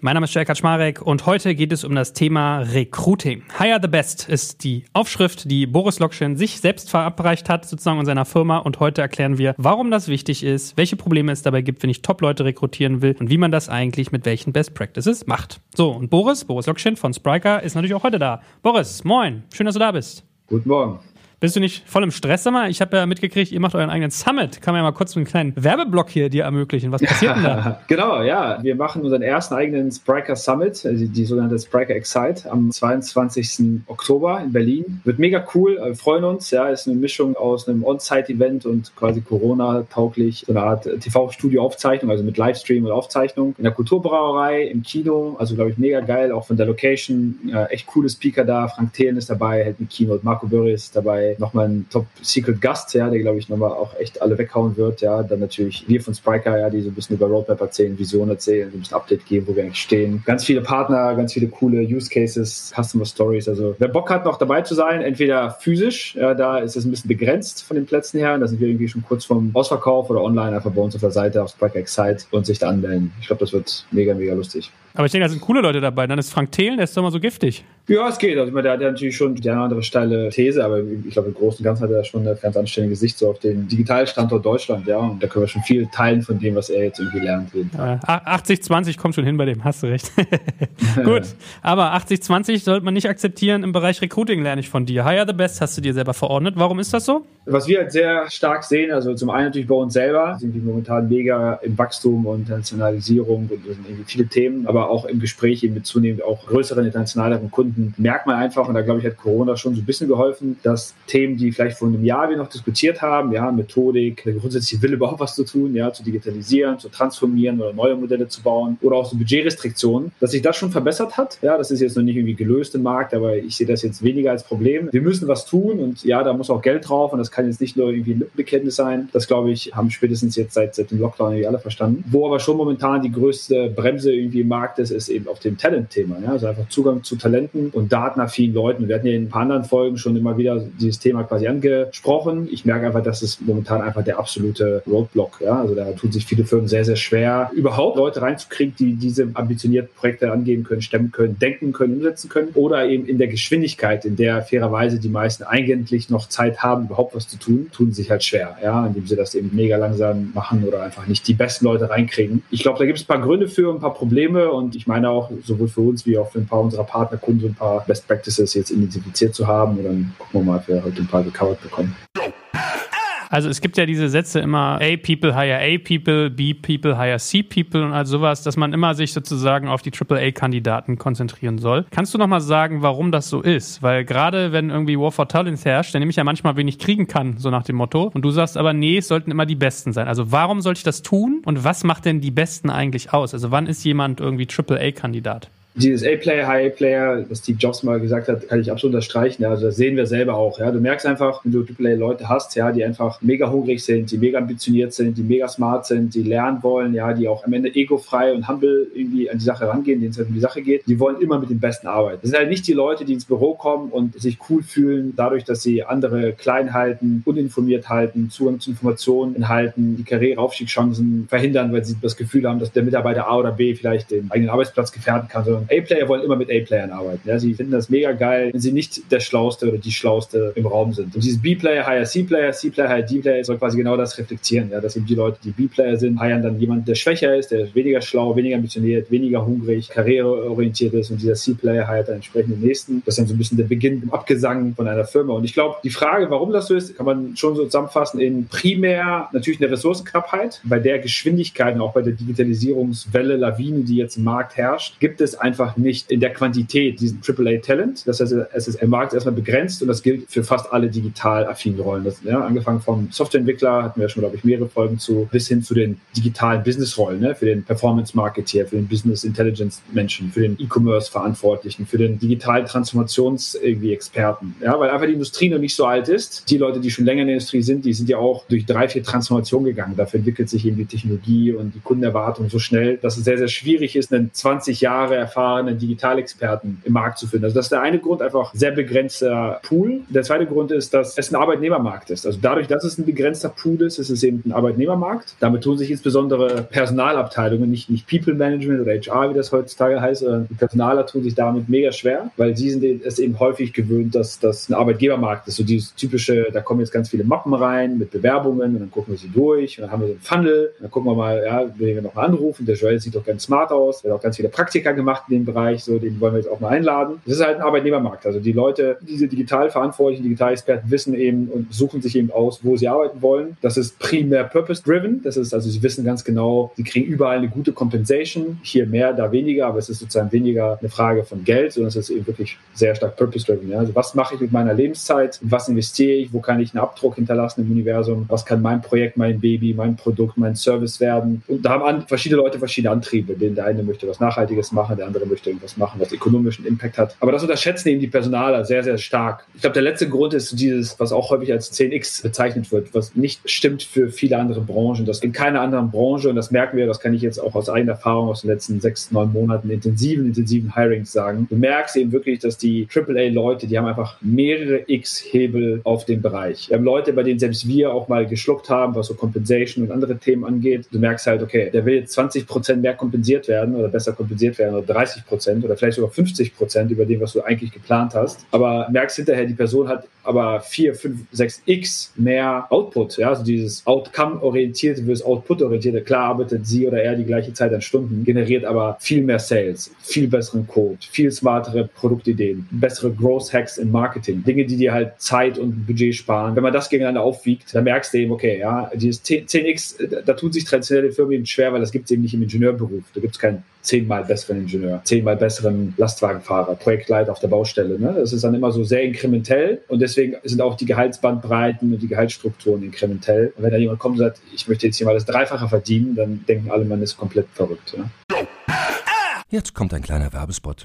Mein Name ist Jörg Kaczmarek und heute geht es um das Thema Recruiting. Hire the Best ist die Aufschrift, die Boris Lokschin sich selbst verabreicht hat, sozusagen in seiner Firma. Und heute erklären wir, warum das wichtig ist, welche Probleme es dabei gibt, wenn ich Top-Leute rekrutieren will und wie man das eigentlich mit welchen Best Practices macht. So, und Boris, Boris Lokschin von Spriker ist natürlich auch heute da. Boris, moin, schön, dass du da bist. Guten Morgen. Bist du nicht voll im Stress, sag mal? Ich habe ja mitgekriegt, ihr macht euren eigenen Summit. Kann man ja mal kurz einen kleinen Werbeblock hier dir ermöglichen. Was passiert denn da? genau, ja. Wir machen unseren ersten eigenen Spriker Summit, also die sogenannte Spriker Excite, am 22. Oktober in Berlin. Wird mega cool. Wir freuen uns. Ja, ist eine Mischung aus einem On-Site-Event und quasi Corona-tauglich. So eine Art TV-Studio-Aufzeichnung, also mit Livestream und Aufzeichnung. In der Kulturbrauerei, im Kino. Also, glaube ich, mega geil. Auch von der Location. Ja, echt coole Speaker da. Frank Thelen ist dabei, hält ein Keynote. Marco Börries ist dabei nochmal ein Top-Secret-Gast, ja, der, glaube ich, nochmal auch echt alle weghauen wird. Ja, dann natürlich wir von Spriker, ja, die so ein bisschen über Roadmap erzählen, Vision erzählen, so ein bisschen Update geben, wo wir eigentlich stehen. Ganz viele Partner, ganz viele coole Use Cases, Customer Stories. Also wer Bock hat, noch dabei zu sein, entweder physisch, ja, da ist es ein bisschen begrenzt von den Plätzen her. Da sind wir irgendwie schon kurz vom Ausverkauf oder online einfach bei uns auf der Seite auf Spriker Excite und sich da anmelden. Ich glaube, das wird mega, mega lustig. Aber ich denke, da sind coole Leute dabei. Dann ist Frank Thelen, der ist doch mal so giftig. Ja, es geht. Also, der hat ja natürlich schon die eine andere steile These, aber ich glaube, im Großen und Ganzen hat er schon eine ganz anständige Sicht so auf den Digitalstandort Deutschland, ja. Und da können wir schon viel teilen von dem, was er jetzt irgendwie lernt. 80-20 kommt schon hin bei dem, hast du recht. Gut, aber 80-20 sollte man nicht akzeptieren im Bereich Recruiting, lerne ich von dir. Hire the Best hast du dir selber verordnet. Warum ist das so? Was wir halt sehr stark sehen, also zum einen natürlich bei uns selber, sind wir momentan mega im Wachstum und Internationalisierung und sind irgendwie viele Themen, aber auch im Gespräch eben mit zunehmend auch größeren internationaleren Kunden merkt man einfach, und da glaube ich, hat Corona schon so ein bisschen geholfen, dass Themen, die vielleicht vor einem Jahr wir noch diskutiert haben, ja, Methodik, der grundsätzliche Wille überhaupt was zu tun, ja, zu digitalisieren, zu transformieren oder neue Modelle zu bauen oder auch so Budgetrestriktionen, dass sich das schon verbessert hat. Ja, das ist jetzt noch nicht irgendwie gelöst im Markt, aber ich sehe das jetzt weniger als Problem. Wir müssen was tun und ja, da muss auch Geld drauf und das kann jetzt nicht nur irgendwie ein Lippenbekenntnis sein. Das glaube ich, haben spätestens jetzt seit, seit dem Lockdown irgendwie alle verstanden. Wo aber schon momentan die größte Bremse irgendwie im Markt ist, ist eben auf dem Talent-Thema. Ja? Also einfach Zugang zu Talenten und datenaffinen Leuten. Wir hatten ja in ein paar anderen Folgen schon immer wieder dieses Thema quasi angesprochen. Ich merke einfach, dass es momentan einfach der absolute Roadblock. Ja? Also da tun sich viele Firmen sehr, sehr schwer, überhaupt Leute reinzukriegen, die diese ambitionierten Projekte angehen können, stemmen können, denken können, umsetzen können. Oder eben in der Geschwindigkeit, in der fairerweise die meisten eigentlich noch Zeit haben, überhaupt was zu tun, tun sich halt schwer, ja, indem sie das eben mega langsam machen oder einfach nicht die besten Leute reinkriegen. Ich glaube, da gibt es ein paar Gründe für, ein paar Probleme und ich meine auch sowohl für uns wie auch für ein paar unserer Partnerkunden ein paar Best Practices jetzt identifiziert zu haben und dann gucken wir mal, ob wir heute ein paar gecovert bekommen. Also es gibt ja diese Sätze immer A people hire A people, B people hire C people und all sowas, dass man immer sich sozusagen auf die AAA-Kandidaten konzentrieren soll. Kannst du nochmal sagen, warum das so ist? Weil gerade wenn irgendwie War for Talents herrscht, der nämlich ja manchmal wenig kriegen kann, so nach dem Motto. Und du sagst aber, nee, es sollten immer die Besten sein. Also warum sollte ich das tun? Und was macht denn die Besten eigentlich aus? Also wann ist jemand irgendwie AAA-Kandidat? Dieses A-Player, High-A-Player, was Steve Jobs mal gesagt hat, kann ich absolut unterstreichen. Ja, also das sehen wir selber auch. Ja. Du merkst einfach, wenn du AAA-Leute hast, ja, die einfach mega hungrig sind, die mega ambitioniert sind, die mega smart sind, die lernen wollen, ja, die auch am Ende egofrei und humble irgendwie an die Sache rangehen, denen es halt um die Sache geht, die wollen immer mit den Besten arbeiten. Das sind halt nicht die Leute, die ins Büro kommen und sich cool fühlen, dadurch, dass sie andere klein halten, uninformiert halten, Zugang zu Informationen halten, die Karriereaufstiegschancen verhindern, weil sie das Gefühl haben, dass der Mitarbeiter A oder B vielleicht den eigenen Arbeitsplatz gefährden kann, sondern A-Player wollen immer mit A-Playern arbeiten. Ja? Sie finden das mega geil, wenn sie nicht der Schlauste oder die Schlauste im Raum sind. Und dieses B-Player, hire C-Player, C-Player, hire D-Player soll quasi genau das reflektieren. Ja? Dass eben die Leute, die B-Player sind, hiren dann jemanden, der schwächer ist, der weniger schlau, weniger ambitioniert, weniger hungrig, karriereorientiert ist und dieser C-Player hiert dann entsprechend den nächsten. Das ist dann so ein bisschen der Beginn im Abgesang von einer Firma. Und ich glaube, die Frage, warum das so ist, kann man schon so zusammenfassen in primär natürlich eine Ressourcenknappheit. Bei der Geschwindigkeit und auch bei der Digitalisierungswelle, Lawine, die jetzt im Markt herrscht, gibt es einfach einfach nicht in der Quantität diesen AAA-Talent. Das heißt, es ist im Markt erstmal begrenzt und das gilt für fast alle digital affinen Rollen. Das, ja, angefangen vom Softwareentwickler, hatten wir schon, glaube ich, mehrere Folgen zu, bis hin zu den digitalen Business-Rollen, ne? für den Performance-Marketeer, für den Business Intelligence-Menschen, für den E-Commerce-Verantwortlichen, für den digitalen Transformations-Experten. Ja, weil einfach die Industrie noch nicht so alt ist. Die Leute, die schon länger in der Industrie sind, die sind ja auch durch drei, vier Transformationen gegangen. Dafür entwickelt sich eben die Technologie und die Kundenerwartung so schnell, dass es sehr, sehr schwierig ist, einen 20 Jahre erfahrenen erfahrenen Digitalexperten im Markt zu finden. Also das ist der eine Grund, einfach sehr begrenzter Pool. Der zweite Grund ist, dass es ein Arbeitnehmermarkt ist. Also dadurch, dass es ein begrenzter Pool ist, ist es eben ein Arbeitnehmermarkt. Damit tun sich insbesondere Personalabteilungen, nicht, nicht People Management oder HR, wie das heutzutage heißt, sondern Personaler tun sich damit mega schwer, weil sie sind es eben häufig gewöhnt, dass das ein Arbeitgebermarkt ist. So dieses typische, da kommen jetzt ganz viele Mappen rein mit Bewerbungen und dann gucken wir sie durch und dann haben wir so einen Funnel. Dann gucken wir mal, ja, wen wir noch mal anrufen. Der Joel sieht doch ganz smart aus. Er hat auch ganz viele Praktika gemacht dem Bereich. So, den wollen wir jetzt auch mal einladen. Das ist halt ein Arbeitnehmermarkt. Also die Leute, diese digital verantwortlichen Digitalexperten wissen eben und suchen sich eben aus, wo sie arbeiten wollen. Das ist primär purpose-driven. Das ist also, sie wissen ganz genau, sie kriegen überall eine gute Compensation. Hier mehr, da weniger, aber es ist sozusagen weniger eine Frage von Geld, sondern es ist eben wirklich sehr stark purpose-driven. Ja? Also was mache ich mit meiner Lebenszeit? Was investiere ich? Wo kann ich einen Abdruck hinterlassen im Universum? Was kann mein Projekt, mein Baby, mein Produkt, mein Service werden? Und da haben verschiedene Leute verschiedene Antriebe. Der eine möchte was Nachhaltiges machen, der andere möchte irgendwas machen, was ökonomischen Impact hat. Aber das unterschätzen eben die Personaler sehr, sehr stark. Ich glaube, der letzte Grund ist dieses, was auch häufig als 10x bezeichnet wird, was nicht stimmt für viele andere Branchen. Das in keiner anderen Branche, und das merken wir, das kann ich jetzt auch aus eigener Erfahrung aus den letzten sechs, neun Monaten intensiven, intensiven Hirings sagen. Du merkst eben wirklich, dass die AAA-Leute, die haben einfach mehrere X-Hebel auf dem Bereich. Wir haben Leute, bei denen selbst wir auch mal geschluckt haben, was so Compensation und andere Themen angeht. Du merkst halt, okay, der will jetzt 20 Prozent mehr kompensiert werden oder besser kompensiert werden oder 30 Prozent oder vielleicht sogar 50 Prozent über dem, was du eigentlich geplant hast. Aber merkst hinterher, die Person hat aber 4, 5, 6 X mehr Output. Ja, also dieses Outcome-orientierte versus Output-orientierte. Klar arbeitet sie oder er die gleiche Zeit an Stunden, generiert aber viel mehr Sales, viel besseren Code, viel smartere Produktideen, bessere Growth-Hacks im Marketing. Dinge, die dir halt Zeit und Budget sparen. Wenn man das gegeneinander aufwiegt, dann merkst du eben, okay, ja, dieses 10x, da tun sich traditionelle Firmen schwer, weil das gibt es eben nicht im Ingenieurberuf. Da gibt es keinen zehnmal besseren Ingenieur, zehnmal besseren Lastwagenfahrer, Projektleiter auf der Baustelle. Ne? Das ist dann immer so sehr inkrementell und deswegen sind auch die Gehaltsbandbreiten und die Gehaltsstrukturen inkrementell. Und wenn da jemand kommt und sagt, ich möchte jetzt hier mal das Dreifache verdienen, dann denken alle, man ist komplett verrückt. Ne? Jetzt kommt ein kleiner Werbespot.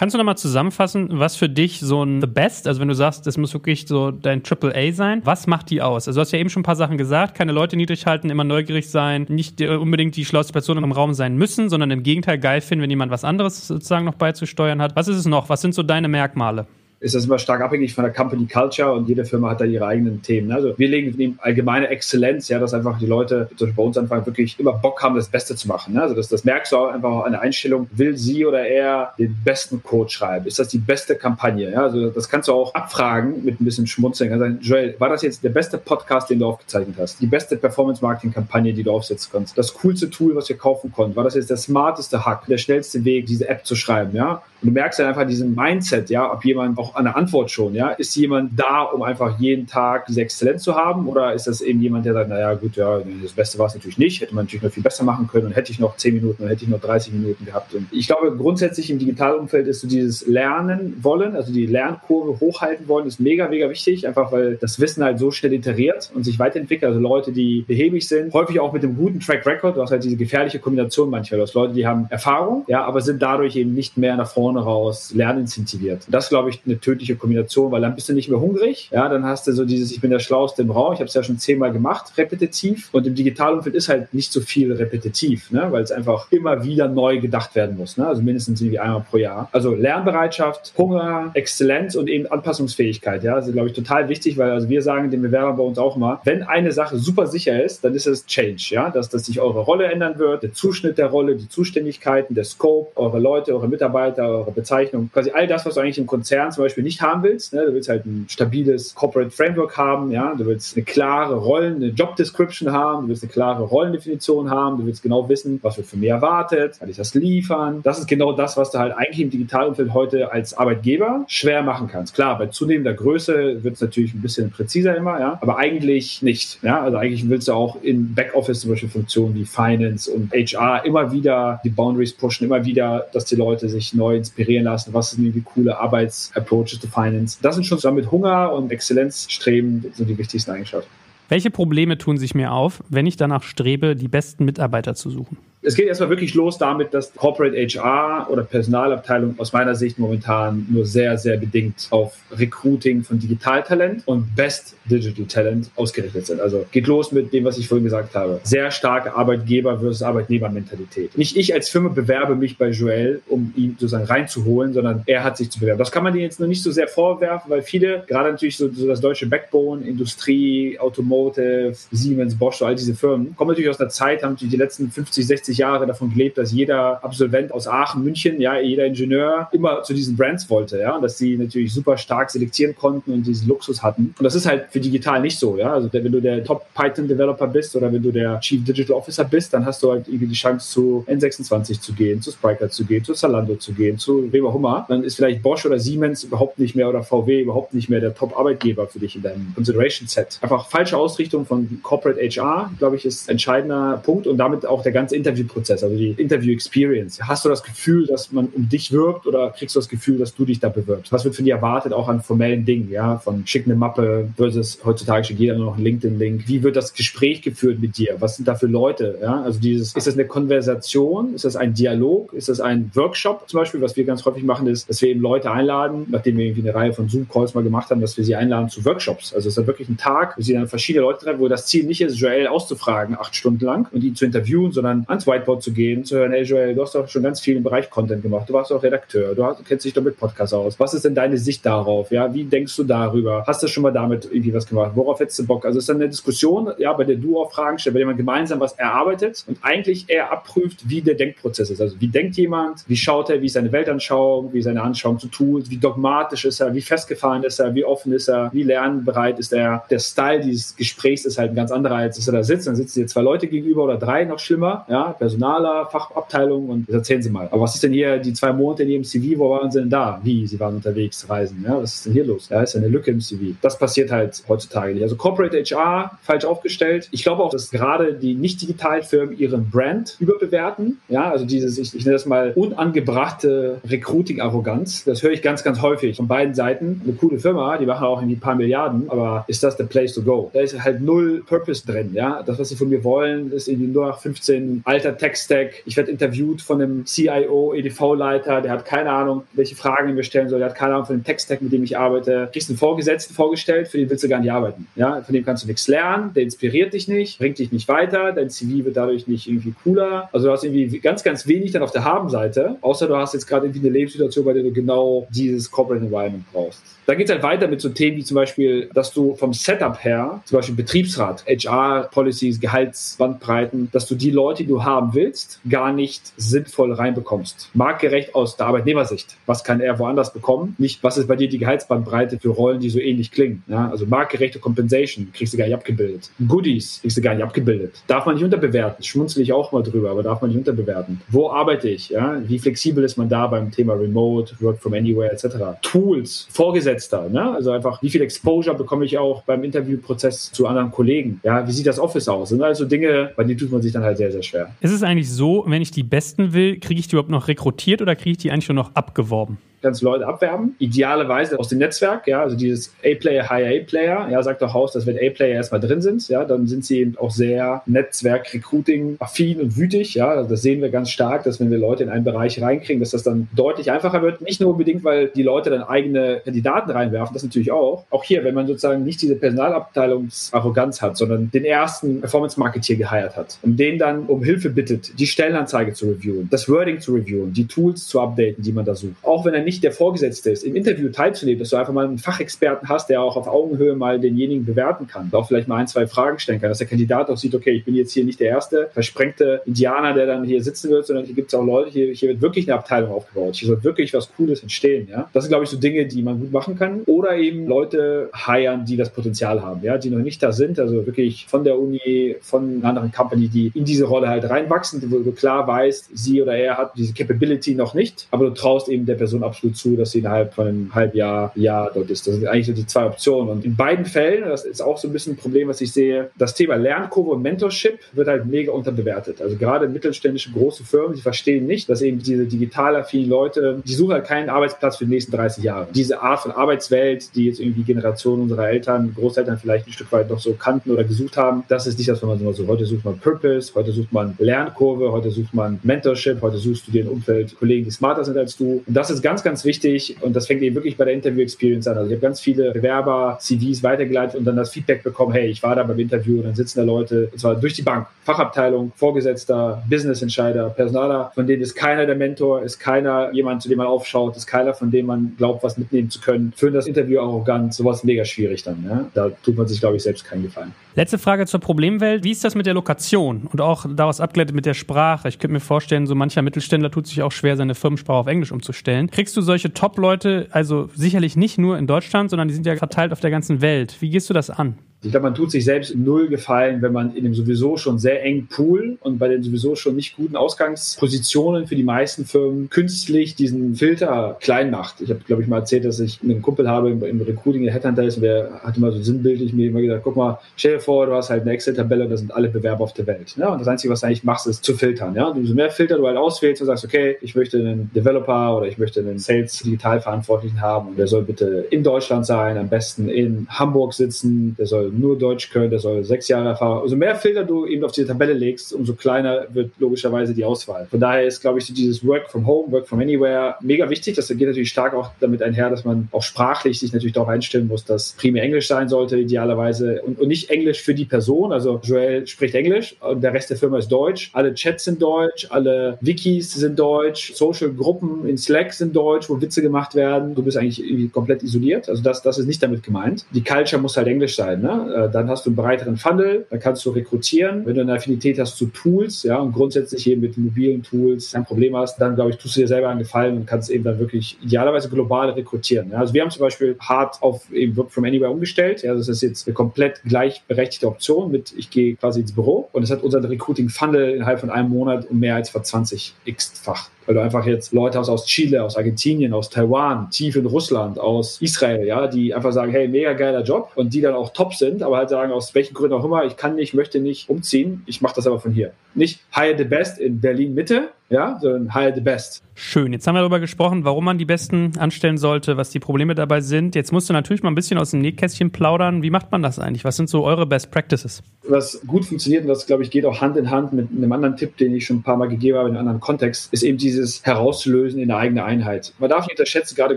Kannst du nochmal zusammenfassen, was für dich so ein The Best, also wenn du sagst, das muss wirklich so dein Triple A sein, was macht die aus? Also du hast ja eben schon ein paar Sachen gesagt, keine Leute niedrig halten, immer neugierig sein, nicht unbedingt die schlauste Person im Raum sein müssen, sondern im Gegenteil geil finden, wenn jemand was anderes sozusagen noch beizusteuern hat. Was ist es noch? Was sind so deine Merkmale? Ist das immer stark abhängig von der Company Culture und jede Firma hat da ihre eigenen Themen. Also wir legen in allgemeine Exzellenz, ja, dass einfach die Leute, zum Beispiel bei uns anfangen, wirklich immer Bock haben, das Beste zu machen. Ne? Also das, das merkst du auch einfach an der Einstellung, will sie oder er den besten Code schreiben? Ist das die beste Kampagne? Ja? Also das kannst du auch abfragen mit ein bisschen Schmunzeln. Also, Joel, war das jetzt der beste Podcast, den du aufgezeichnet hast? Die beste Performance-Marketing-Kampagne, die du aufsetzen kannst? Das coolste Tool, was wir kaufen konnten? War das jetzt der smarteste Hack, der schnellste Weg, diese App zu schreiben? Ja? Und du merkst ja einfach diesen Mindset, ja, ob jemand auch an der Antwort schon, ja, ist jemand da, um einfach jeden Tag diese Exzellenz zu haben oder ist das eben jemand, der sagt, naja, gut, ja, das Beste war es natürlich nicht, hätte man natürlich noch viel besser machen können und hätte ich noch 10 Minuten und hätte ich noch 30 Minuten gehabt. Und ich glaube, grundsätzlich im Digitalumfeld ist so dieses Lernen wollen, also die Lernkurve hochhalten wollen, ist mega, mega wichtig, einfach weil das Wissen halt so schnell iteriert und sich weiterentwickelt. Also Leute, die behäbig sind, häufig auch mit einem guten Track Record, du hast halt diese gefährliche Kombination manchmal. Du hast Leute, die haben Erfahrung, ja, aber sind dadurch eben nicht mehr nach vorne vorne raus Lernen incentiviert. Das glaube ich eine tödliche Kombination, weil dann bist du nicht mehr hungrig. Ja, dann hast du so dieses, ich bin der Schlauste im Raum. Ich habe es ja schon zehnmal gemacht, repetitiv. Und im Digitalumfeld ist halt nicht so viel repetitiv, ne? weil es einfach immer wieder neu gedacht werden muss. Ne? Also mindestens irgendwie einmal pro Jahr. Also Lernbereitschaft, Hunger, Exzellenz und eben Anpassungsfähigkeit. Ja, das glaube ich total wichtig, weil also wir sagen den Bewerbern bei uns auch immer, wenn eine Sache super sicher ist, dann ist es Change. Ja, dass, dass sich eure Rolle ändern wird, der Zuschnitt der Rolle, die Zuständigkeiten, der Scope, eure Leute, eure Mitarbeiter, eure Bezeichnung, quasi all das, was du eigentlich im Konzern zum Beispiel nicht haben willst. Ne? Du willst halt ein stabiles Corporate Framework haben, ja, du willst eine klare Rollen, eine Job Description haben, du willst eine klare Rollendefinition haben, du willst genau wissen, was wird von mir erwartet, kann ich das liefern. Das ist genau das, was du halt eigentlich im Digitalumfeld heute als Arbeitgeber schwer machen kannst. Klar, bei zunehmender Größe wird es natürlich ein bisschen präziser immer, ja, aber eigentlich nicht. Ja, also eigentlich willst du auch in Backoffice zum Beispiel Funktionen wie Finance und HR immer wieder die Boundaries pushen, immer wieder, dass die Leute sich neu inspirieren lassen. Was sind die coole Arbeitsapproaches to Finance? Das sind schon zusammen mit Hunger und Exzellenzstreben so die wichtigsten Eigenschaften. Welche Probleme tun sich mir auf, wenn ich danach strebe, die besten Mitarbeiter zu suchen? Es geht erstmal wirklich los damit, dass Corporate HR oder Personalabteilung aus meiner Sicht momentan nur sehr, sehr bedingt auf Recruiting von Digitaltalent und Best Digital Talent ausgerichtet sind. Also geht los mit dem, was ich vorhin gesagt habe. Sehr starke Arbeitgeber versus Arbeitnehmermentalität. Nicht ich als Firma bewerbe mich bei Joel, um ihn sozusagen reinzuholen, sondern er hat sich zu bewerben. Das kann man dir jetzt noch nicht so sehr vorwerfen, weil viele, gerade natürlich so, so das deutsche Backbone, Industrie, Automotive, Siemens, Bosch, so all diese Firmen, kommen natürlich aus einer Zeit, haben die letzten 50, 60 60 Jahre davon gelebt, dass jeder Absolvent aus Aachen, München, ja, jeder Ingenieur immer zu diesen Brands wollte, ja, dass sie natürlich super stark selektieren konnten und diesen Luxus hatten. Und das ist halt für digital nicht so, ja. Also wenn du der Top Python Developer bist oder wenn du der Chief Digital Officer bist, dann hast du halt irgendwie die Chance zu N26 zu gehen, zu Spryker zu gehen, zu Zalando zu gehen, zu Weber Hummer. Dann ist vielleicht Bosch oder Siemens überhaupt nicht mehr oder VW überhaupt nicht mehr der Top Arbeitgeber für dich in deinem Consideration Set. Einfach falsche Ausrichtung von Corporate HR, glaube ich, ist entscheidender Punkt und damit auch der ganze Interview Interviewprozess, also die Interview Experience. Hast du das Gefühl, dass man um dich wirbt oder kriegst du das Gefühl, dass du dich da bewirbst? Was wird von dir erwartet, auch an formellen Dingen, ja, von schick eine Mappe versus heutzutage schickt jeder nur noch einen LinkedIn-Link. Wie wird das Gespräch geführt mit dir? Was sind da für Leute, ja? Also dieses, ist das eine Konversation? Ist das ein Dialog? Ist das ein Workshop zum Beispiel? Was wir ganz häufig machen, ist, dass wir eben Leute einladen, nachdem wir irgendwie eine Reihe von Zoom-Calls mal gemacht haben, dass wir sie einladen zu Workshops. Also es ist dann wirklich ein Tag, wo sie dann verschiedene Leute treffen, wo das Ziel nicht ist, Joel auszufragen, acht Stunden lang und ihn zu interviewen, sondern ans Whiteboard zu gehen, zu hören, hey Joel, du hast doch schon ganz viel im Bereich Content gemacht, du warst auch Redakteur, du, hast, kennst dich doch mit Podcasts aus. Was ist denn deine Sicht darauf? Ja, wie denkst du darüber? Hast du schon mal damit irgendwie was gemacht? Worauf hättest du Bock? Also es ist dann eine Diskussion, ja, bei der du auch Fragen stellst, bei der man gemeinsam was erarbeitet und eigentlich eher abprüft, wie der Denkprozess ist. Also wie denkt jemand, wie schaut er, wie ist seine Weltanschauung, wie ist seine Anschauung zu Tools, wie dogmatisch ist er, wie festgefahren ist er, wie offen ist er, wie lernbereit ist er. Der Style dieses Gesprächs ist halt ein ganz anderer, als dass er da sitzt. Dann sitzen dir zwei Leute gegenüber oder drei, noch schlimmer, ja, Personaler, Fachabteilung und jetzt erzählen Sie mal. Aber was ist denn hier die zwei Monate in Ihrem CV, wo waren Sie denn da? Wie? Sie waren unterwegs, reisen. Ja, was ist denn hier los? Ja, ist ja eine Lücke im CV. Das passiert halt heutzutage nicht. Also Corporate HR falsch aufgestellt. Ich glaube auch, dass gerade die nicht digitalen Firmen ihren Brand überbewerten. Ja, also dieses, ich, ich nenne das mal unangebrachte Recruiting-Arroganz. Das höre ich ganz, ganz häufig von beiden Seiten. Eine coole Firma, die machen auch irgendwie ein paar Milliarden, aber ist das der Place to go? Da ist halt null Purpose drin. Ja, das, was sie von mir wollen, ist irgendwie nur nach 15 alter Text Tech-Stack. Ich werde interviewt von einem CIO, EDV-Leiter, der hat keine Ahnung, welche Fragen wir stellen soll, der hat keine Ahnung von dem Tech-Stack, mit dem ich arbeite. Du kriegst einen Vorgesetzten vorgestellt, für den willst du gar nicht arbeiten. Ja, von dem kannst du nichts lernen, der inspiriert dich nicht, bringt dich nicht weiter, dein CV wird dadurch nicht irgendwie cooler. Also du hast irgendwie ganz, ganz wenig dann auf der Habenseite, außer du hast jetzt gerade irgendwie eine Lebenssituation, bei der du genau dieses Corporate Environment brauchst. Da geht es halt weiter mit so Themen wie zum Beispiel, dass du vom Setup her, zum Beispiel Betriebsrat, HR-Policies, Gehaltsbandbreiten, dass du die Leute, die du haben willst, gar nicht sinnvoll reinbekommst. Marktgerecht aus der Arbeitnehmersicht. Was kann er woanders bekommen? Nicht, was ist bei dir die Gehaltsbandbreite für Rollen, die so ähnlich klingen? Ja, also marktgerechte Compensation kriegst du gar nicht abgebildet. Goodies kriegst du gar nicht abgebildet. Darf man nicht unterbewerten. Schmunzel ich auch mal drüber, aber darf man nicht unterbewerten. Wo arbeite ich? Ja? Wie flexibel ist man da beim Thema Remote, Work from Anywhere etc. Tools, Vorgesetzte Vorgesetzter. Ne? Also einfach, wie viel Exposure bekomme ich auch beim Interviewprozess zu anderen Kollegen? Ja, wie sieht das Office aus? Das sind also Dinge, bei denen tut man sich dann halt sehr, sehr schwer. Ist es eigentlich so, wenn ich die Besten will, kriege ich die überhaupt noch rekrutiert oder kriege ich die eigentlich schon noch abgeworben? Kannst Leute abwerben. Idealerweise aus dem Netzwerk, ja, also dieses A-Player, High A-Player, ja, sagt doch Haus, dass wenn A-Player erstmal drin sind, ja, dann sind sie eben auch sehr Netzwerk-Recruiting-affin und wütig, ja. Das sehen wir ganz stark, dass wenn wir Leute in einen Bereich reinkriegen, dass das dann deutlich einfacher wird. Nicht nur unbedingt, weil die Leute dann eigene Kandidaten reinwerfen, das natürlich auch. Auch hier, wenn man sozusagen nicht diese Personalabteilungsarroganz hat, sondern den ersten Performance-Marketeer geheiert hat und den dann um Hilfe bittet, die Stellenanzeige zu reviewen, das Wording zu reviewen, die Tools zu updaten, die man da sucht. Auch wenn er nicht der Vorgesetzte ist, im Interview teilzunehmen, dass du einfach mal einen Fachexperten hast, der auch auf Augenhöhe mal denjenigen bewerten kann, auch vielleicht mal ein, zwei Fragen stellen kann, dass der Kandidat auch sieht, okay, ich bin jetzt hier nicht der erste versprengte Indianer, der dann hier sitzen wird, sondern hier gibt es auch Leute, hier, hier wird wirklich eine Abteilung aufgebaut, hier soll wirklich was Cooles entstehen. Ja? Das sind, glaube ich, so Dinge, die man gut machen kann. Oder eben Leute heiern, die das Potenzial haben, ja, die noch nicht da sind, also wirklich von der Uni, von einer anderen Company, die in diese Rolle halt reinwachsen, wo du klar weißt, sie oder er hat diese Capability noch nicht, aber du traust eben der Person absolut zu, dass sie innerhalb von einem halben Jahr, Jahr dort ist. Das sind eigentlich so die zwei Optionen. Und in beiden Fällen, das ist auch so ein bisschen ein Problem, was ich sehe, das Thema Lernkurve und Mentorship wird halt mega unterbewertet. Also gerade mittelständische große Firmen, die verstehen nicht, dass eben diese digital affinen Leute, die suchen halt keinen Arbeitsplatz für die nächsten 30 Jahre. Diese Art von Arbeitswelt, die jetzt irgendwie Generationen unserer Eltern, Großeltern vielleicht ein Stück weit noch so kannten oder gesucht haben, das ist nicht das, was man so, heute sucht man Purpose, heute sucht man Lernkurve, heute sucht man Mentorship, heute suchst du dir ein Umfeld Kollegen, die smarter sind als du. Und das ist ganz, ganz wichtig und das fängt eben wirklich bei der Interview-Experience an. Also ich habe ganz viele Bewerber, CVs weitergeleitet und dann das Feedback bekommen, hey, ich war da beim Interview und dann sitzen da Leute, und zwar durch die Bank, Fachabteilung, Vorgesetzter, Business-Entscheider, Personaler, von denen ist keiner der Mentor, ist keiner jemand, zu dem man aufschaut, ist keiner, von dem man glaubt, was mitnehmen zu können. Führen das Interview arrogant, sowas mega schwierig dann. Ja? Da tut man sich, glaube ich, selbst keinen Gefallen. Letzte Frage zur Problemwelt. Wie ist das mit der Lokation und auch daraus abgeleitet mit der Sprache? Ich könnte mir vorstellen, so mancher Mittelständler tut sich auch schwer, seine Firmensprache auf Englisch umzustellen. Kriegst du solche Top-Leute, also sicherlich nicht nur in Deutschland, sondern die sind ja verteilt auf der ganzen Welt. Wie gehst du das an? Ich glaube, man tut sich selbst null Gefallen, wenn man in dem sowieso schon sehr engen Pool und bei den sowieso schon nicht guten Ausgangspositionen für die meisten Firmen künstlich diesen Filter klein macht. Ich habe, glaube ich, mal erzählt, dass ich einen Kumpel habe im, im Recruiting, der Headhunter ist und der hatte mal so sinnbildlich mir immer gesagt, guck mal, stell dir vor, du hast halt eine Excel-Tabelle und da sind alle Bewerber auf der Welt. Ja? Und das Einzige, was du eigentlich machst, ist zu filtern. Ja? Und umso mehr Filter du halt auswählst und sagst, okay, ich möchte einen Developer oder ich möchte einen Sales-Digital-Verantwortlichen haben und der soll bitte in Deutschland sein, am besten in Hamburg sitzen, der soll nur Deutsch können, der soll sechs Jahre Erfahrung. Umso mehr Filter du eben auf diese Tabelle legst, umso kleiner wird logischerweise die Auswahl. Von daher ist, glaube ich, so dieses Work from Home, Work from Anywhere mega wichtig. Das geht natürlich stark auch damit einher, dass man auch sprachlich sich natürlich darauf einstellen muss, dass primär Englisch sein sollte, idealerweise und, und nicht Englisch für die Person. Also Joel spricht Englisch und der Rest der Firma ist Deutsch. Alle Chats sind Deutsch, alle Wikis sind Deutsch, Social-Gruppen in Slack sind Deutsch, wo Witze gemacht werden. Du bist eigentlich irgendwie komplett isoliert. Also das, das ist nicht damit gemeint. Die Culture muss halt Englisch sein. Ne? Äh, dann hast du einen breiteren Funnel, dann kannst du rekrutieren. Wenn du eine Affinität hast zu Tools, ja, und grundsätzlich eben mit mobilen Tools ein Problem hast, dann glaube ich, tust du dir selber einen Gefallen und kannst eben dann wirklich idealerweise global rekrutieren. Ja? Also wir haben zum Beispiel hart auf eben Work from Anywhere umgestellt. Ja, das ist jetzt eine komplett gleichberechtigte Option mit, ich gehe quasi ins Büro und es hat unseren Recruiting Funnel innerhalb von einem Monat um mehr als 20 x-fach weil du einfach jetzt Leute hast aus Chile, aus Argentinien, aus Taiwan, tief in Russland, aus Israel, ja, die einfach sagen, hey, mega geiler Job und die dann auch top sind, aber halt sagen, aus welchen Gründen auch immer, ich kann nicht, möchte nicht umziehen, ich mache das aber von hier. Nicht hire the best in Berlin Mitte, ja, sondern hire the best. Schön. Jetzt haben wir darüber gesprochen, warum man die Besten anstellen sollte, was die Probleme dabei sind. Jetzt musst du natürlich mal ein bisschen aus dem Nähkästchen plaudern. Wie macht man das eigentlich? Was sind so eure Best Practices? Was gut funktioniert und das, glaube ich, geht auch Hand in Hand mit einem anderen Tipp, den ich schon ein paar Mal gegeben habe in einem anderen Kontext, ist eben dieses herauszulösen in eine eigene Einheit. Man darf nicht unterschätzen, gerade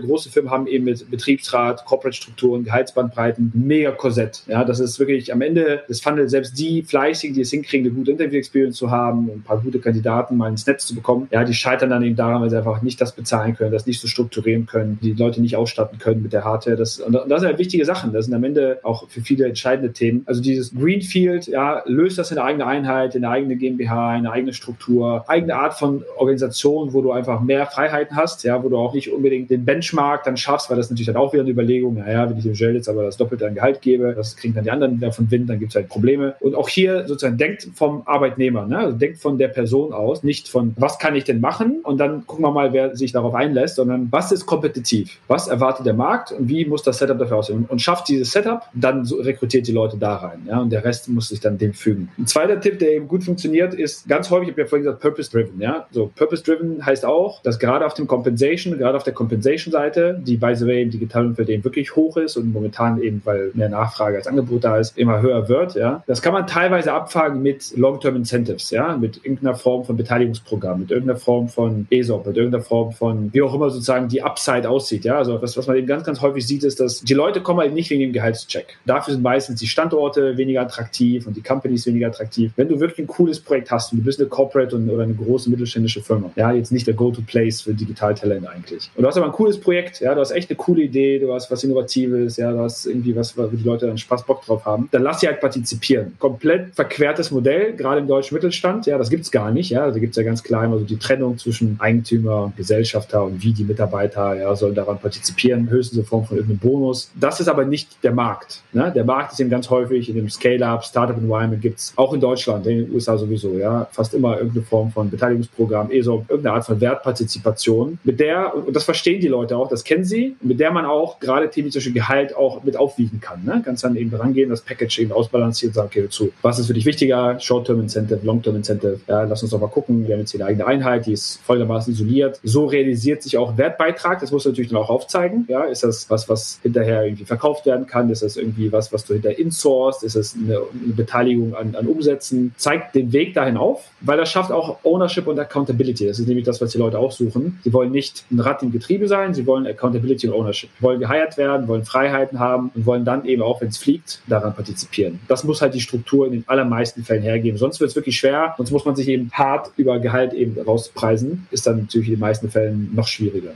große Firmen haben eben mit Betriebsrat, Corporate-Strukturen, Gehaltsbandbreiten mega Korsett. Ja, das ist wirklich am Ende des Funnels selbst die Fleißigen, die es hinkriegen, eine gute Interview-Experience zu haben, ein paar gute Kandidaten mal ins Netz zu bekommen. Ja, die scheitern dann eben daran, weil sie einfach nicht das bezahlen können, das nicht so strukturieren können, die Leute nicht ausstatten können mit der Hardware. Das, und das sind halt wichtige Sachen. Das sind am Ende auch für viele entscheidende Themen. Also dieses Greenfield, ja, löst das in eine eigene Einheit, in eine eigene GmbH, in eine eigene Struktur, eigene Art von Organisation, wo du einfach mehr Freiheiten hast, ja, wo du auch nicht unbedingt den Benchmark dann schaffst, weil das natürlich dann auch wieder eine Überlegung, naja, wenn ich dem Gel jetzt aber das Doppelte an Gehalt gebe, das kriegen dann die anderen wieder von Wind, dann gibt es halt Probleme. Und auch hier sozusagen denkt vom Arbeitnehmer, ne? also denkt von der Person aus, nicht von was was kann ich denn machen? Und dann gucken wir mal, wer sich darauf einlässt, sondern was ist kompetitiv? Was erwartet der Markt und wie muss das Setup dafür aussehen? Und schafft dieses Setup, dann rekrutiert die Leute da rein. Ja? Und der Rest muss sich dann dem fügen. Ein zweiter Tipp, der eben gut funktioniert, ist ganz häufig, ich habe ja vorhin gesagt, Purpose-Driven. Ja? So, Purpose-Driven heißt auch, dass gerade auf dem Compensation, gerade auf der Compensation-Seite, die by the way im digitalen eben wirklich hoch ist und momentan eben, weil mehr Nachfrage als Angebot da ist, immer höher wird. Ja? Das kann man teilweise abfragen mit Long-Term Incentives, ja? mit irgendeiner Form von Beteiligungsprogramm, mit irgendeiner Form von ESOP, mit irgendeiner Form von, wie auch immer sozusagen die Upside aussieht. Ja? Also was, was man eben ganz, ganz häufig sieht, ist, dass die Leute kommen halt nicht wegen dem Gehaltscheck. Dafür sind meistens die Standorte weniger attraktiv und die Companies weniger attraktiv. Wenn du wirklich ein cooles Projekt hast und du bist eine Corporate und, oder eine große mittelständische Firma, ja, jetzt nicht der Go-to-Place für Digitaltalent eigentlich. Und du hast aber ein cooles Projekt, ja, du hast echt eine coole Idee, du hast was Innovatives, ja, du hast irgendwie was, wo die Leute dann Spaß Bock drauf haben, dann lass sie halt partizipieren. Komplett verquertes Modell, gerade im deutschen Mittelstand, ja, das gibt's gar nicht, ja, da gibt's ja ganz klar immer so die Trennung zwischen Eigentümer, Gesellschafter und wie die Mitarbeiter, ja, sollen daran partizipieren, höchstens in Form von irgendeinem Bonus. Das ist aber nicht der Markt. Ne? Der Markt ist eben ganz häufig in dem Scale-Up, Startup-Environment gibt's auch in Deutschland, in den USA sowieso, ja, fast immer irgendeine Form von Beteiligungsprogramm, ESOP, irgendeine Art von Wertpartizipation, mit der, und das verstehen die Leute auch, das kennen sie, mit der man auch gerade Themen zwischen Gehalt auch mit aufwiegen kann. Ne? Kannst dann eben rangehen, das Package eben ausbalancieren und sagen, okay, zu, was ist für dich wichtiger? Short-Term Incentive, Long-Term Incentive, ja, lass uns doch mal gucken. Wir haben jetzt hier eine eigene Einheit, die ist folgendermaßen isoliert. So realisiert sich auch Wertbeitrag, das musst du natürlich dann auch aufzeigen. Ja, ist das was, was hinterher irgendwie verkauft werden kann? Ist das irgendwie was, was du hinter insourced? Ist das eine, eine Beteiligung an, an Umsätzen? Zeigt den Weg dahin auf, weil das schafft auch Ownership und Accountability. Das ist nämlich das, was die Leute auch suchen. Sie wollen nicht ein Rad im Getriebe sein, sie wollen Accountability und Ownership. Sie wollen geheiert werden, wollen Freiheiten haben und wollen dann eben auch, wenn es fliegt, daran partizipieren. Das muss halt die Struktur in den allermeisten Fällen hergeben. Sonst wird es wirklich schwer, sonst muss man sich eben hart über Gehalt eben rauspreisen. Ist dann natürlich in den meisten Fällen noch schwieriger.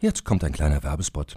Jetzt kommt ein kleiner Werbespot.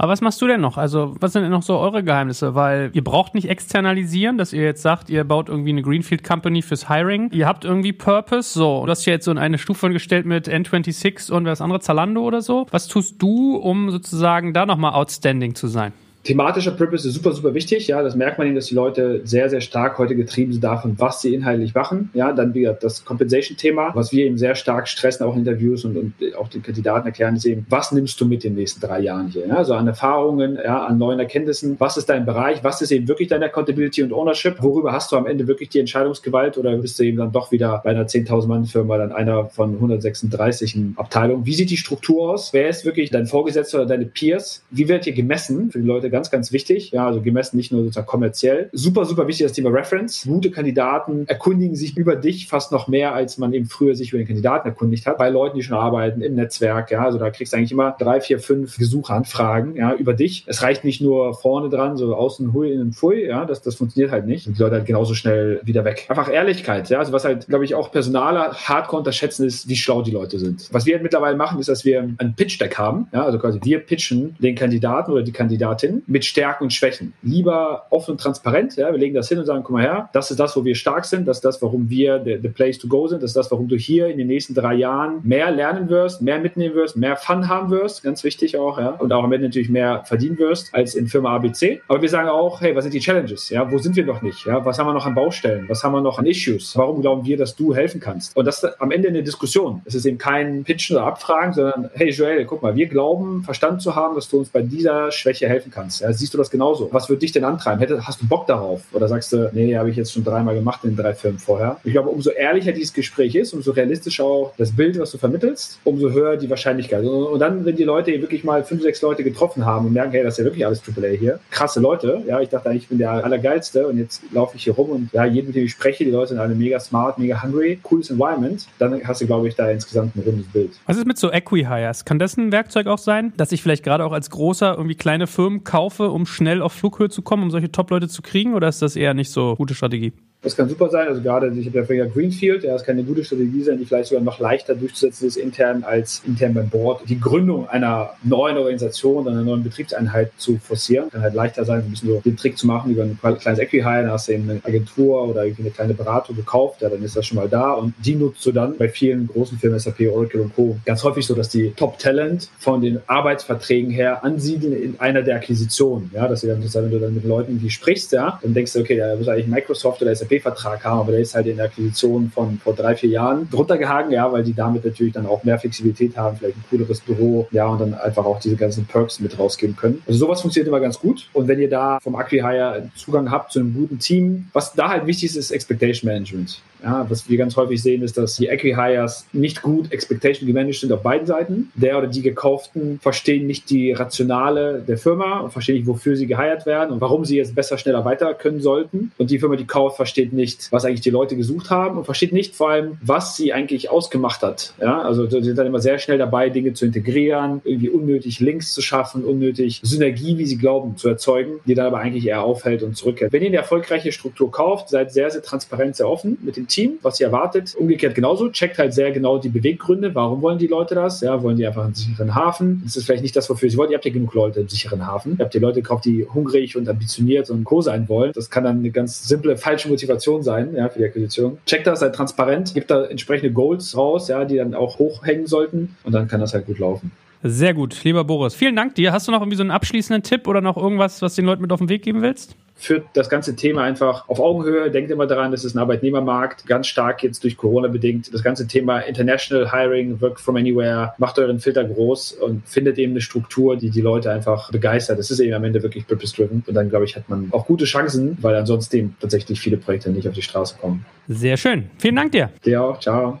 Aber was machst du denn noch? Also, was sind denn noch so eure Geheimnisse? Weil ihr braucht nicht externalisieren, dass ihr jetzt sagt, ihr baut irgendwie eine Greenfield Company fürs Hiring. Ihr habt irgendwie Purpose. So, du hast ja jetzt so in eine Stufe gestellt mit N26 und das andere Zalando oder so. Was tust du, um sozusagen da nochmal outstanding zu sein? Thematischer Purpose ist super, super wichtig. Ja, das merkt man eben, dass die Leute sehr, sehr stark heute getrieben sind davon, was sie inhaltlich machen. Ja, dann wieder das Compensation-Thema, was wir eben sehr stark stressen, auch in Interviews und, und auch den Kandidaten erklären, ist eben, was nimmst du mit in den nächsten drei Jahren hier? Ja, also an Erfahrungen, ja, an neuen Erkenntnissen. Was ist dein Bereich? Was ist eben wirklich deine Accountability und Ownership? Worüber hast du am Ende wirklich die Entscheidungsgewalt oder bist du eben dann doch wieder bei einer 10.000 Mann Firma dann einer von 136 Abteilungen? Wie sieht die Struktur aus? Wer ist wirklich dein Vorgesetzter oder deine Peers? Wie wird hier gemessen? Für die Leute ganz, ganz wichtig. Ja, also gemessen nicht nur sozusagen kommerziell. Super, super wichtig das Thema Reference. Gute Kandidaten erkundigen sich über dich fast noch mehr, als man eben früher sich über den Kandidaten erkundigt hat. Bei Leuten, die schon arbeiten im Netzwerk. Ja, also da kriegst du eigentlich immer drei, vier, fünf Gesuchanfragen ja, über dich. Es reicht nicht nur vorne dran, so außen hui, innen pfui. Ja, das, das funktioniert halt nicht. Und die Leute halt genauso schnell wieder weg. Einfach Ehrlichkeit. Ja, also was halt, glaube ich, auch Personaler hardcore unterschätzen ist, wie schlau die Leute sind. Was wir halt mittlerweile machen, ist, dass wir ein Pitch-Deck haben. Ja, also quasi wir pitchen den Kandidaten oder die Kandidatin mit Stärken und Schwächen. Lieber offen und transparent. Ja? Wir legen das hin und sagen, guck mal her, das ist das, wo wir stark sind, das ist das, warum wir the, the place to go sind, das ist das, warum du hier in den nächsten drei Jahren mehr lernen wirst, mehr mitnehmen wirst, mehr Fun haben wirst, ganz wichtig auch, ja, und auch am Ende natürlich mehr verdienen wirst als in Firma ABC. Aber wir sagen auch, hey, was sind die Challenges? Ja, wo sind wir noch nicht? Ja, was haben wir noch an Baustellen? Was haben wir noch an Issues? Warum glauben wir, dass du helfen kannst? Und das ist am Ende eine Diskussion. Es ist eben kein Pitchen oder Abfragen, sondern hey Joel, guck mal, wir glauben, verstanden zu haben, dass du uns bei dieser Schwäche helfen kannst. Kannst. Ja, siehst du das genauso? Was würde dich denn antreiben? Hätte, hast du Bock darauf? Oder sagst du, nee, habe ich jetzt schon dreimal gemacht in drei Filmen vorher? Ich glaube, umso ehrlicher dieses Gespräch ist, umso realistischer auch das Bild, was du vermittelst, umso höher die Wahrscheinlichkeit. Und dann, wenn die Leute wirklich mal fünf, sechs Leute getroffen haben und merken, hey, das ist ja wirklich alles AAA hier, krasse Leute, ja, ich dachte eigentlich, ich bin der Allergeilste und jetzt laufe ich hier rum und ja, jeden, mit dem ich spreche, die Leute sind alle mega smart, mega hungry, cooles Environment, dann hast du, glaube ich, da insgesamt ein rundes Bild. Was ist mit so Equihires? Kann das ein Werkzeug auch sein, dass ich vielleicht gerade auch als großer irgendwie kleine Firmen kaufe, um schnell auf Flughöhe zu kommen, um solche Top-Leute zu kriegen? Oder ist das eher nicht so gute Strategie? Das kann super sein. Also gerade, ich habe ja vorhin Greenfield, ja, das kann eine gute Strategie sein, die vielleicht sogar noch leichter durchzusetzen ist intern als intern beim Board. Die Gründung einer neuen Organisation, einer neuen Betriebseinheit zu forcieren, kann halt leichter sein, ein bisschen so den Trick zu machen über ein kleines Equihire, dann hast du eben eine Agentur oder irgendwie eine kleine Beratung gekauft, ja, dann ist das schon mal da und die nutzt du dann bei vielen großen Firmen, SAP, Oracle und Co. Ganz häufig so, dass die Top-Talent von den Arbeitsverträgen her ansiedeln in einer der Akquisitionen, ja, dass sie dann, wenn du dann mit Leuten irgendwie sprichst, ja, dann denkst du, okay, da muss eigentlich Microsoft oder SAP SAP-Vertrag haben, aber der ist halt in der Akquisition von vor drei, vier Jahren drunter gehagen, ja, weil die damit natürlich dann auch mehr Flexibilität haben, vielleicht ein cooleres Büro, ja, und dann einfach auch diese ganzen Perks mit rausgeben können. Also sowas funktioniert immer ganz gut. Und wenn ihr da vom Acquihire Zugang habt zu einem guten Team, was da halt wichtig ist, ist Expectation Management. Ja, was wir ganz häufig sehen, ist, dass die Acquihires nicht gut Expectation gemanagt sind auf beiden Seiten. Der oder die Gekauften verstehen nicht die Rationale der Firma und verstehen nicht, wofür sie geheiert werden und warum sie jetzt besser, schneller weiter können sollten. Und die Firma, die kauft, versteht nicht, was eigentlich die Leute gesucht haben und versteht nicht vor allem, was sie eigentlich ausgemacht hat. Ja, also sie sind dann immer sehr schnell dabei, Dinge zu integrieren, irgendwie unnötig Links zu schaffen, unnötig Synergie, wie sie glauben, zu erzeugen, die dann aber eigentlich eher aufhält und zurückhält. Wenn ihr eine erfolgreiche Struktur kauft, seid sehr, sehr transparent, sehr offen mit den Team, was ihr erwartet. Umgekehrt genauso, checkt halt sehr genau die Beweggründe. Warum wollen die Leute das? Ja, wollen die einfach einen sicheren Hafen? Das ist vielleicht nicht das, wofür sie wollen. Ihr habt ja genug Leute im sicheren Hafen. Ihr habt die Leute gekauft, die hungrig und ambitioniert und Co. sein wollen. Das kann dann eine ganz simple, falsche Motivation sein, ja, für die Akquisition. Checkt das, seid transparent, gebt da entsprechende Goals raus, ja, die dann auch hochhängen sollten und dann kann das halt gut laufen. Sehr gut, lieber Boris. Vielen Dank dir. Hast du noch irgendwie so einen abschließenden Tipp oder noch irgendwas, was den Leuten mit auf den Weg geben willst? Führt das ganze Thema einfach auf Augenhöhe. Denkt immer daran, das ist ein Arbeitnehmermarkt, ganz stark jetzt durch Corona bedingt. Das ganze Thema International Hiring, Work from Anywhere, macht euren Filter groß und findet eben eine Struktur, die die Leute einfach begeistert. Das ist eben am Ende wirklich purpose-driven. Und dann, glaube ich, hat man auch gute Chancen, weil ansonsten tatsächlich viele Projekte nicht auf die Straße kommen. Sehr schön. Vielen Dank dir. Dir auch. Ciao.